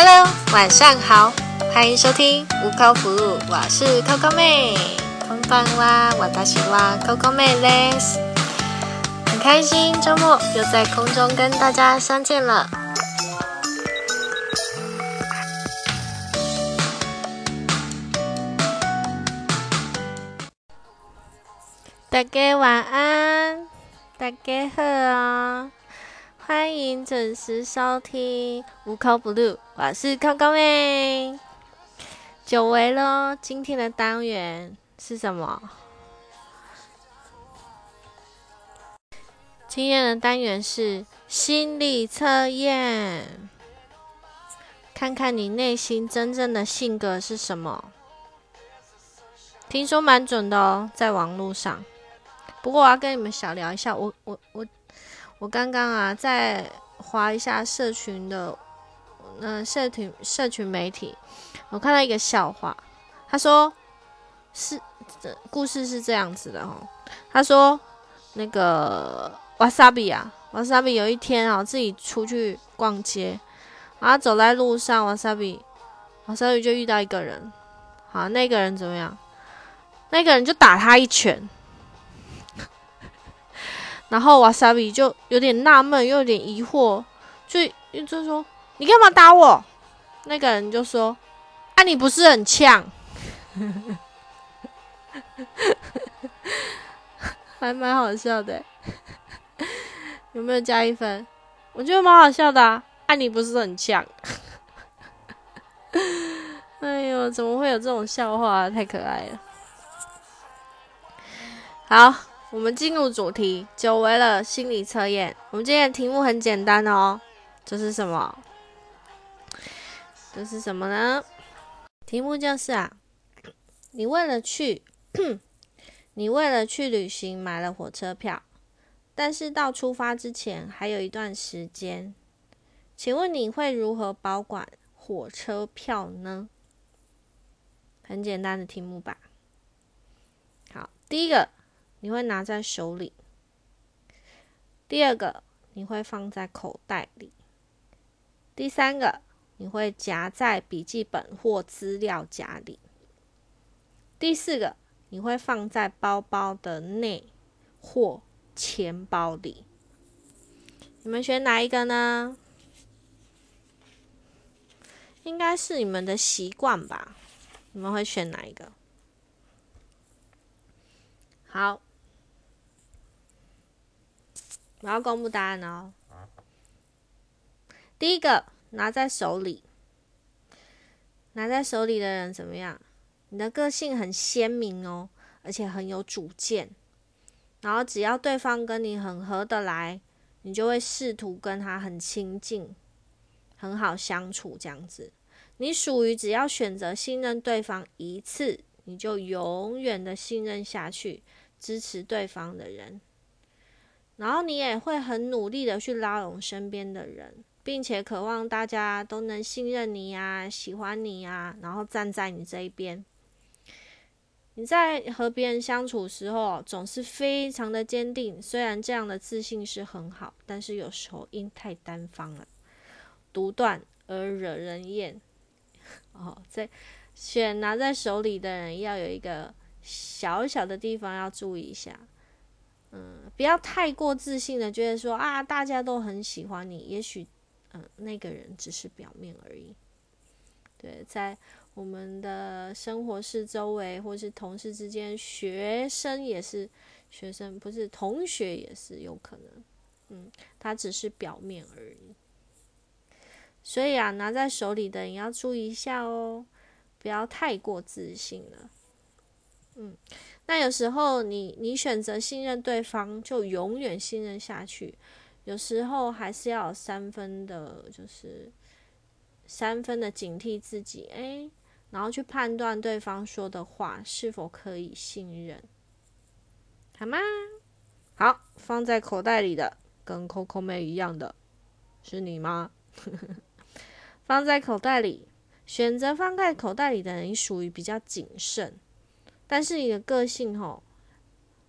Hello，晚上好，欢迎收听无口服务，我是 Coco 妹。空棒啦，我大喜哇，Coco 妹嘞，很开心周末又在空中跟大家相见了。大家晚安，大家好啊！欢迎准时收听无口 blue，我是空空妹。久违了，今天的单元是什么？今天的单元是心理测验，看看你内心真正的性格是什么。听说蛮准的哦，在网络上。不过我要跟你们小聊一下，我我我我刚刚啊在划一下社群的，嗯，社群社群媒体，我看到一个笑话，他说是故事是这样子的哦，他说那个瓦萨比啊，瓦萨比有一天啊自己出去逛街，然后走在路上，瓦萨比瓦萨比就遇到一个人，好，那个人怎么样？那个人就打他一拳。然后瓦萨比就有点纳闷，又有点疑惑，就就说：“你干嘛打我？”那个人就说：“啊，你不是很呛？” 还蛮好笑的，有没有加一分？我觉得蛮好笑的啊！啊，你不是很呛？哎呦，怎么会有这种笑话？太可爱了！好。我们进入主题，久违了心理测验。我们今天的题目很简单哦，这是什么？这是什么呢？题目就是啊，你为了去，你为了去旅行买了火车票，但是到出发之前还有一段时间，请问你会如何保管火车票呢？很简单的题目吧。好，第一个。你会拿在手里。第二个，你会放在口袋里。第三个，你会夹在笔记本或资料夹里。第四个，你会放在包包的内或钱包里。你们选哪一个呢？应该是你们的习惯吧？你们会选哪一个？好。我要公布答案哦。第一个拿在手里，拿在手里的人怎么样？你的个性很鲜明哦，而且很有主见。然后只要对方跟你很合得来，你就会试图跟他很亲近，很好相处这样子。你属于只要选择信任对方一次，你就永远的信任下去，支持对方的人。然后你也会很努力的去拉拢身边的人，并且渴望大家都能信任你呀、喜欢你呀，然后站在你这一边。你在和别人相处时候总是非常的坚定，虽然这样的自信是很好，但是有时候因太单方了、独断而惹人厌。哦，在选拿在手里的人要有一个小小的地方要注意一下。嗯，不要太过自信的觉得说啊，大家都很喜欢你。也许，嗯，那个人只是表面而已。对，在我们的生活室周围，或是同事之间，学生也是学生，不是同学也是有可能。嗯，他只是表面而已。所以啊，拿在手里的你要注意一下哦，不要太过自信了。嗯。那有时候你你选择信任对方，就永远信任下去。有时候还是要有三分的，就是三分的警惕自己，诶，然后去判断对方说的话是否可以信任，好吗？好，放在口袋里的，跟 Coco 妹一样的，是你吗？放在口袋里，选择放在口袋里的人属于比较谨慎。但是你的个性吼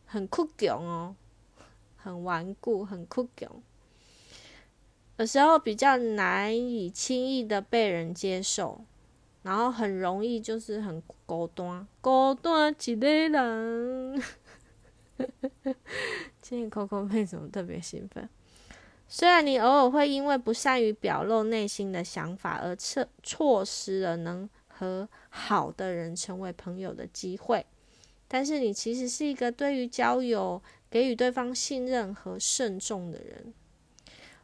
很酷强哦，很顽固，很酷强。有时候比较难以轻易的被人接受，然后很容易就是很孤单，孤单一个人。今天 Coco 妹怎么特别兴奋？虽然你偶尔会因为不善于表露内心的想法而错错失了能和好的人成为朋友的机会，但是你其实是一个对于交友给予对方信任和慎重的人。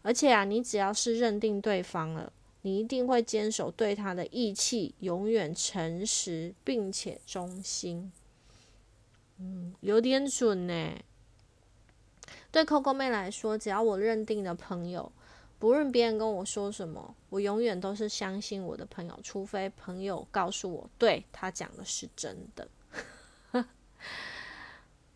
而且啊，你只要是认定对方了，你一定会坚守对他的义气，永远诚实并且忠心。嗯，有点准呢。对 Coco 妹来说，只要我认定的朋友，不论别人跟我说什么，我永远都是相信我的朋友，除非朋友告诉我，对他讲的是真的。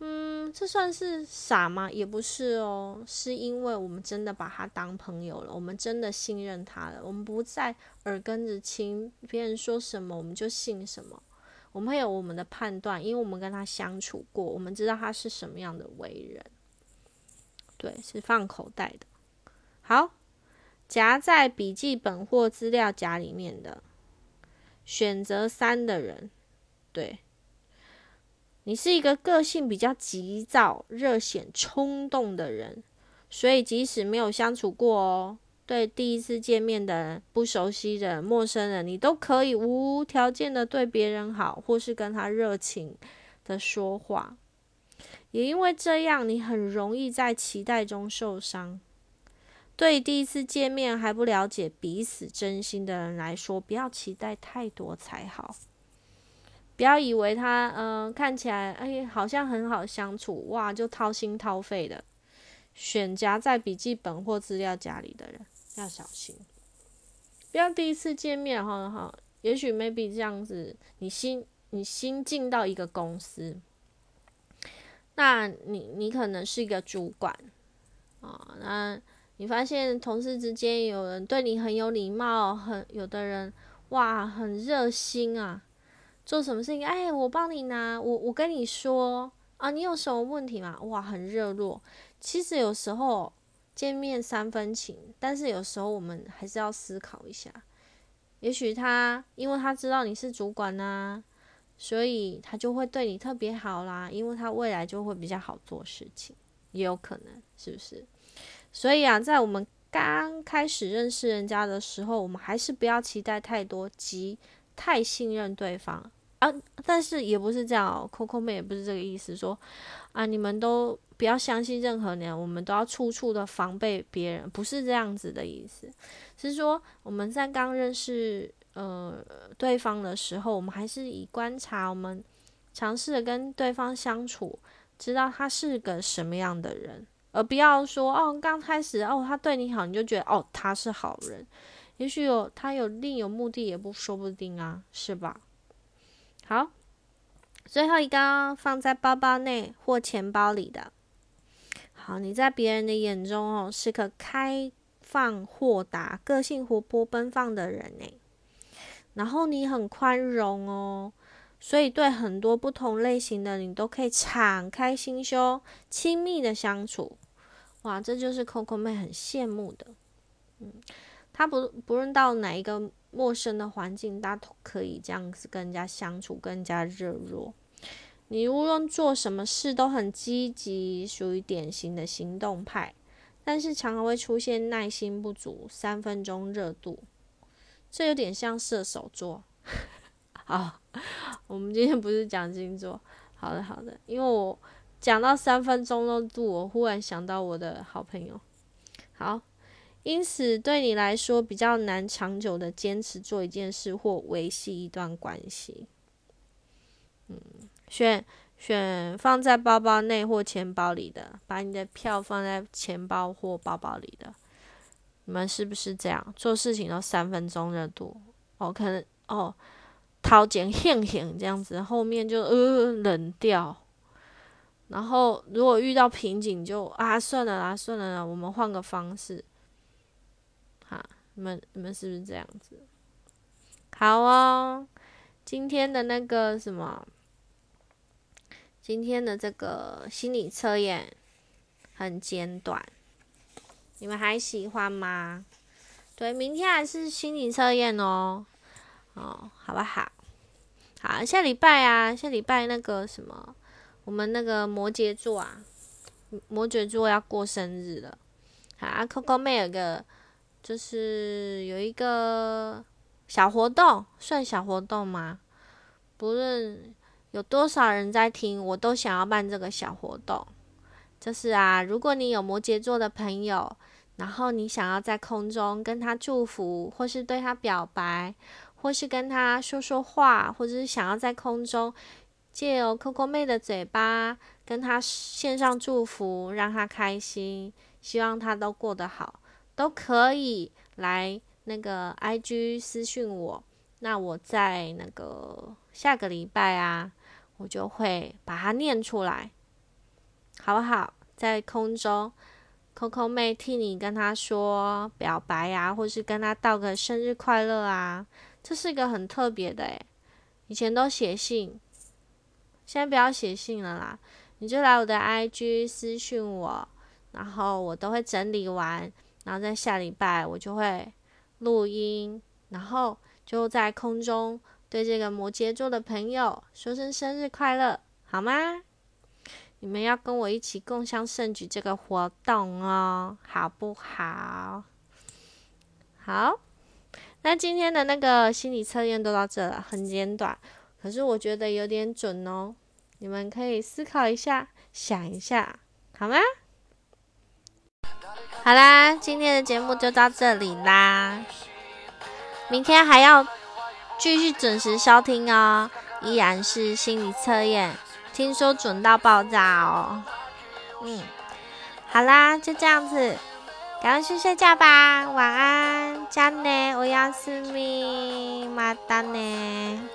嗯，这算是傻吗？也不是哦，是因为我们真的把他当朋友了，我们真的信任他了，我们不再耳根子清，别人说什么我们就信什么，我们会有我们的判断，因为我们跟他相处过，我们知道他是什么样的为人。对，是放口袋的。好，夹在笔记本或资料夹里面的选择三的人，对，你是一个个性比较急躁、热显冲动的人，所以即使没有相处过哦，对第一次见面的人、不熟悉的陌生人，你都可以无条件的对别人好，或是跟他热情的说话。也因为这样，你很容易在期待中受伤。对第一次见面还不了解彼此真心的人来说，不要期待太多才好。不要以为他，嗯，看起来，哎，好像很好相处，哇，就掏心掏肺的。选夹在笔记本或资料夹里的人要小心，不要第一次见面，哈哈，也许 maybe 这样子，你新你新进到一个公司。那你你可能是一个主管啊，那你发现同事之间有人对你很有礼貌，很有的人哇很热心啊，做什么事情哎我帮你拿，我我跟你说啊你有什么问题吗？哇很热络。其实有时候见面三分情，但是有时候我们还是要思考一下，也许他因为他知道你是主管呐。所以他就会对你特别好啦，因为他未来就会比较好做事情，也有可能是不是？所以啊，在我们刚开始认识人家的时候，我们还是不要期待太多，及太信任对方啊。但是也不是这样，Coco 妹也不是这个意思，说啊，你们都不要相信任何人，我们都要处处的防备别人，不是这样子的意思，是说我们在刚认识。呃，对方的时候，我们还是以观察，我们尝试着跟对方相处，知道他是个什么样的人，而不要说哦，刚开始哦，他对你好，你就觉得哦，他是好人，也许有他有另有目的，也不说不定啊，是吧？好，最后一个放在包包内或钱包里的，好，你在别人的眼中哦，是个开放豁达、个性活泼奔放的人呢。然后你很宽容哦，所以对很多不同类型的你都可以敞开心胸、亲密的相处。哇，这就是 Coco 妹很羡慕的。嗯，她不不论到哪一个陌生的环境，她都可以这样子跟人家相处，更加热络。你无论做什么事都很积极，属于典型的行动派，但是常常会出现耐心不足、三分钟热度。这有点像射手座，啊，我们今天不是讲星座，好的好的，因为我讲到三分钟热度，我忽然想到我的好朋友，好，因此对你来说比较难长久的坚持做一件事或维系一段关系，嗯，选选放在包包内或钱包里的，把你的票放在钱包或包包里的。你们是不是这样？做事情都三分钟热度？哦，可能哦，掏钱现现这样子，后面就呃冷掉。然后如果遇到瓶颈，就啊算了啦，算了啦，我们换个方式。哈，你们你们是不是这样子？好哦，今天的那个什么，今天的这个心理测验很简短。你们还喜欢吗？对，明天还是心理测验哦，哦，好不好？好，下礼拜啊，下礼拜那个什么，我们那个摩羯座啊，摩羯座要过生日了。好啊，Coco 妹有个，就是有一个小活动，算小活动吗？不论有多少人在听，我都想要办这个小活动。就是啊，如果你有摩羯座的朋友，然后你想要在空中跟他祝福，或是对他表白。或是跟他说说话，或者是想要在空中借由 Coco 妹的嘴巴跟他献上祝福，让他开心，希望他都过得好，都可以来那个 IG 私讯我。那我在那个下个礼拜啊，我就会把它念出来，好不好？在空中，Coco 妹替你跟他说表白呀，或是跟他道个生日快乐啊。这是一个很特别的诶，以前都写信，现在不要写信了啦，你就来我的 IG 私讯我，然后我都会整理完，然后在下礼拜我就会录音，然后就在空中对这个摩羯座的朋友说声生日快乐，好吗？你们要跟我一起共襄盛举这个活动哦，好不好？好。那今天的那个心理测验都到这了，很简短，可是我觉得有点准哦。你们可以思考一下，想一下，好吗？好啦，今天的节目就到这里啦。明天还要继续准时收听哦，依然是心理测验，听说准到爆炸哦。嗯，好啦，就这样子。赶快去睡觉吧，晚安，加内，我要思密，马达呢。